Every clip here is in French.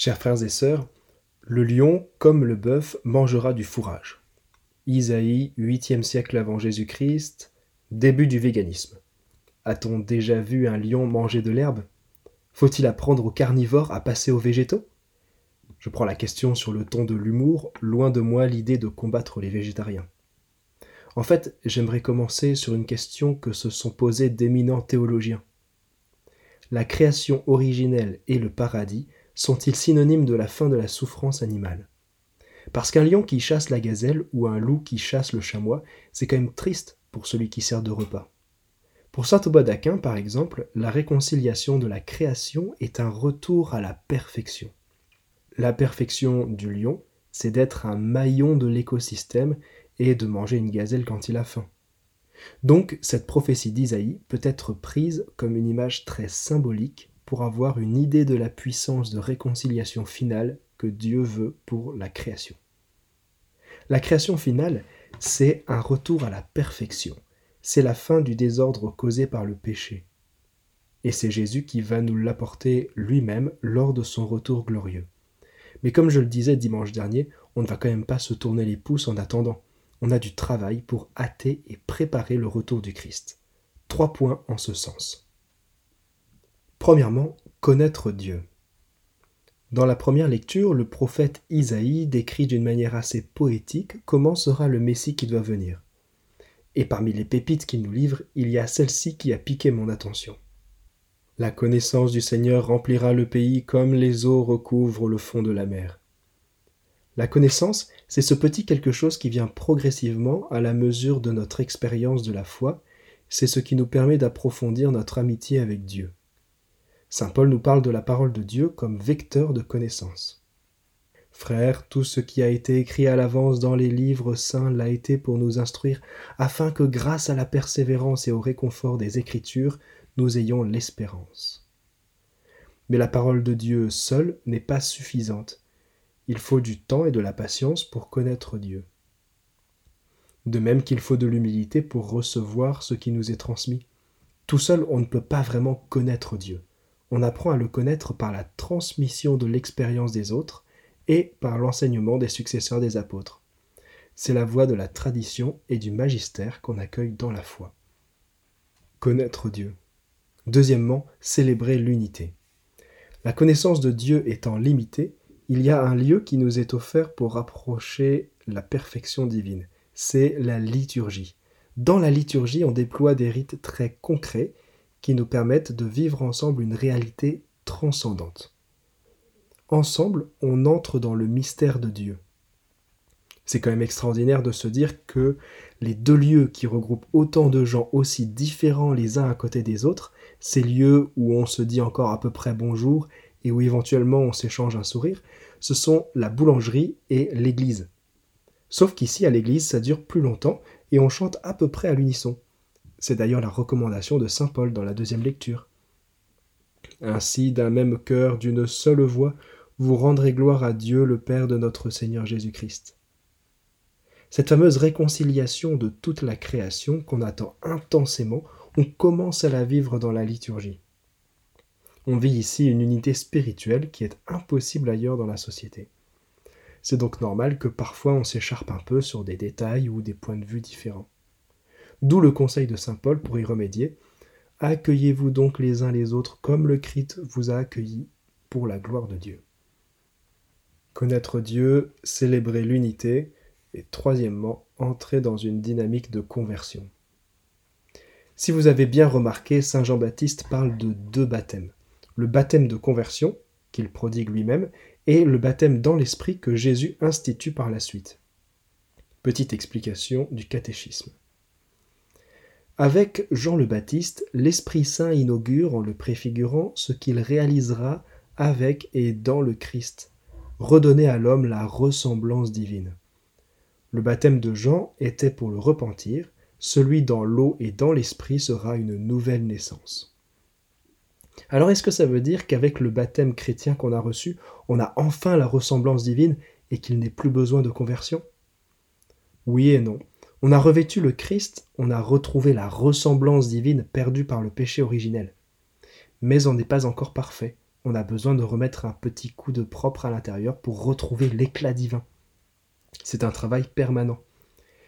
Chers frères et sœurs, le lion, comme le bœuf, mangera du fourrage. Isaïe, 8e siècle avant Jésus-Christ, début du véganisme. A-t-on déjà vu un lion manger de l'herbe? Faut-il apprendre aux carnivores à passer aux végétaux? Je prends la question sur le ton de l'humour, loin de moi l'idée de combattre les végétariens. En fait, j'aimerais commencer sur une question que se sont posées d'éminents théologiens. La création originelle et le paradis sont-ils synonymes de la fin de la souffrance animale? Parce qu'un lion qui chasse la gazelle ou un loup qui chasse le chamois, c'est quand même triste pour celui qui sert de repas. Pour saint Aubin d'Aquin, par exemple, la réconciliation de la création est un retour à la perfection. La perfection du lion, c'est d'être un maillon de l'écosystème et de manger une gazelle quand il a faim. Donc cette prophétie d'Isaïe peut être prise comme une image très symbolique pour avoir une idée de la puissance de réconciliation finale que Dieu veut pour la création. La création finale, c'est un retour à la perfection. C'est la fin du désordre causé par le péché. Et c'est Jésus qui va nous l'apporter lui-même lors de son retour glorieux. Mais comme je le disais dimanche dernier, on ne va quand même pas se tourner les pouces en attendant. On a du travail pour hâter et préparer le retour du Christ. Trois points en ce sens. Premièrement, connaître Dieu. Dans la première lecture, le prophète Isaïe décrit d'une manière assez poétique comment sera le Messie qui doit venir. Et parmi les pépites qu'il nous livre, il y a celle-ci qui a piqué mon attention. La connaissance du Seigneur remplira le pays comme les eaux recouvrent le fond de la mer. La connaissance, c'est ce petit quelque chose qui vient progressivement à la mesure de notre expérience de la foi, c'est ce qui nous permet d'approfondir notre amitié avec Dieu. Saint Paul nous parle de la parole de Dieu comme vecteur de connaissance. Frères, tout ce qui a été écrit à l'avance dans les livres saints l'a été pour nous instruire, afin que grâce à la persévérance et au réconfort des Écritures, nous ayons l'espérance. Mais la parole de Dieu seule n'est pas suffisante. Il faut du temps et de la patience pour connaître Dieu. De même qu'il faut de l'humilité pour recevoir ce qui nous est transmis. Tout seul, on ne peut pas vraiment connaître Dieu on apprend à le connaître par la transmission de l'expérience des autres et par l'enseignement des successeurs des apôtres. C'est la voie de la tradition et du magistère qu'on accueille dans la foi. Connaître Dieu. Deuxièmement, célébrer l'unité. La connaissance de Dieu étant limitée, il y a un lieu qui nous est offert pour rapprocher la perfection divine. C'est la liturgie. Dans la liturgie, on déploie des rites très concrets qui nous permettent de vivre ensemble une réalité transcendante. Ensemble, on entre dans le mystère de Dieu. C'est quand même extraordinaire de se dire que les deux lieux qui regroupent autant de gens aussi différents les uns à côté des autres, ces lieux où on se dit encore à peu près bonjour et où éventuellement on s'échange un sourire, ce sont la boulangerie et l'église. Sauf qu'ici, à l'église, ça dure plus longtemps et on chante à peu près à l'unisson. C'est d'ailleurs la recommandation de Saint Paul dans la deuxième lecture. Ainsi, d'un même cœur, d'une seule voix, vous rendrez gloire à Dieu le Père de notre Seigneur Jésus-Christ. Cette fameuse réconciliation de toute la création qu'on attend intensément, on commence à la vivre dans la liturgie. On vit ici une unité spirituelle qui est impossible ailleurs dans la société. C'est donc normal que parfois on s'écharpe un peu sur des détails ou des points de vue différents. D'où le conseil de Saint Paul pour y remédier. Accueillez-vous donc les uns les autres comme le Christ vous a accueillis pour la gloire de Dieu. Connaître Dieu, célébrer l'unité, et troisièmement, entrer dans une dynamique de conversion. Si vous avez bien remarqué, Saint Jean-Baptiste parle de deux baptêmes. Le baptême de conversion, qu'il prodigue lui-même, et le baptême dans l'esprit que Jésus institue par la suite. Petite explication du catéchisme. Avec Jean le Baptiste, l'Esprit Saint inaugure, en le préfigurant, ce qu'il réalisera avec et dans le Christ, redonner à l'homme la ressemblance divine. Le baptême de Jean était pour le repentir, celui dans l'eau et dans l'esprit sera une nouvelle naissance. Alors est-ce que ça veut dire qu'avec le baptême chrétien qu'on a reçu, on a enfin la ressemblance divine et qu'il n'est plus besoin de conversion? Oui et non. On a revêtu le Christ, on a retrouvé la ressemblance divine perdue par le péché originel. Mais on n'est pas encore parfait, on a besoin de remettre un petit coup de propre à l'intérieur pour retrouver l'éclat divin. C'est un travail permanent.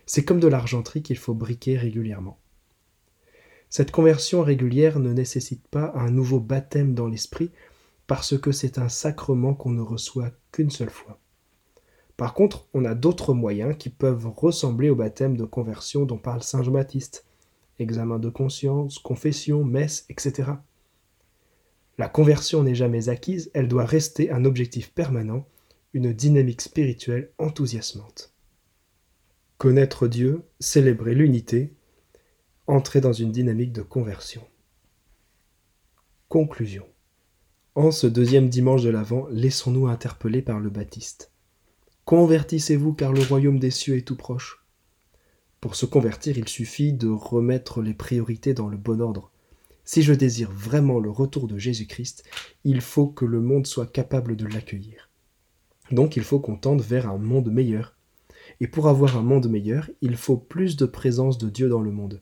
C'est comme de l'argenterie qu'il faut briquer régulièrement. Cette conversion régulière ne nécessite pas un nouveau baptême dans l'esprit parce que c'est un sacrement qu'on ne reçoit qu'une seule fois. Par contre, on a d'autres moyens qui peuvent ressembler au baptême de conversion dont parle Saint Jean-Baptiste. Examen de conscience, confession, messe, etc. La conversion n'est jamais acquise, elle doit rester un objectif permanent, une dynamique spirituelle enthousiasmante. Connaître Dieu, célébrer l'unité, entrer dans une dynamique de conversion. Conclusion. En ce deuxième dimanche de l'Avent, laissons-nous interpeller par le Baptiste. Convertissez-vous car le royaume des cieux est tout proche. Pour se convertir, il suffit de remettre les priorités dans le bon ordre. Si je désire vraiment le retour de Jésus-Christ, il faut que le monde soit capable de l'accueillir. Donc il faut qu'on tende vers un monde meilleur. Et pour avoir un monde meilleur, il faut plus de présence de Dieu dans le monde.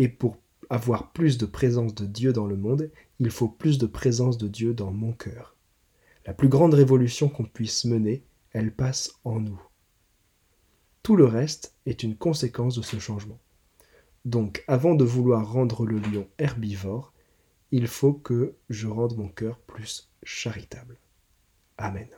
Et pour avoir plus de présence de Dieu dans le monde, il faut plus de présence de Dieu dans mon cœur. La plus grande révolution qu'on puisse mener, elle passe en nous. Tout le reste est une conséquence de ce changement. Donc avant de vouloir rendre le lion herbivore, il faut que je rende mon cœur plus charitable. Amen.